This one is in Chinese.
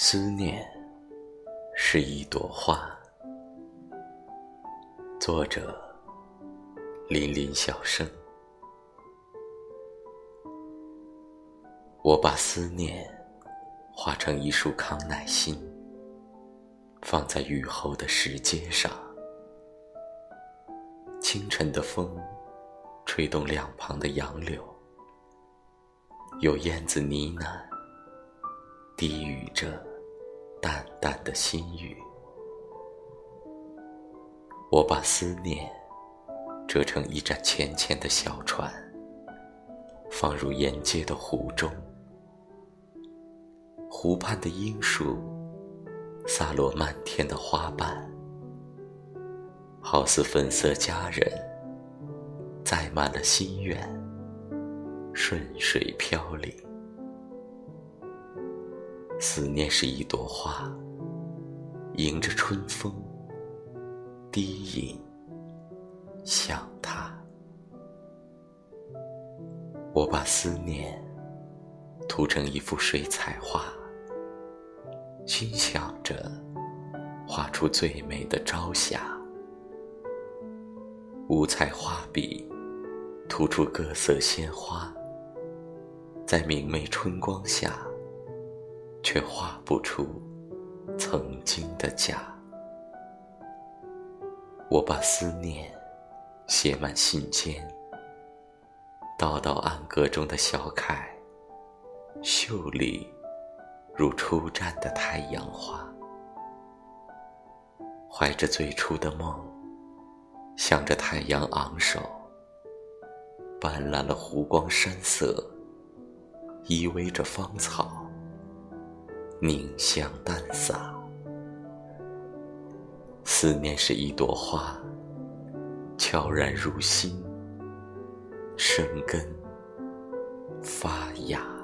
思念是一朵花。作者：林林小生。我把思念画成一束康乃馨，放在雨后的石阶上。清晨的风吹动两旁的杨柳，有燕子呢喃，低语着。淡的心语，我把思念折成一盏浅浅的小船，放入沿街的湖中。湖畔的樱树洒落漫天的花瓣，好似粉色佳人载满了心愿，顺水飘零。思念是一朵花，迎着春风，低吟想他。我把思念涂成一幅水彩画，心想着画出最美的朝霞。五彩画笔涂出各色鲜花，在明媚春光下。却画不出曾经的家。我把思念写满信笺，道道暗格中的小楷，秀丽如初绽的太阳花。怀着最初的梦，向着太阳昂首，斑斓了湖光山色，依偎着芳草。凝香淡洒，思念是一朵花，悄然入心，生根发芽。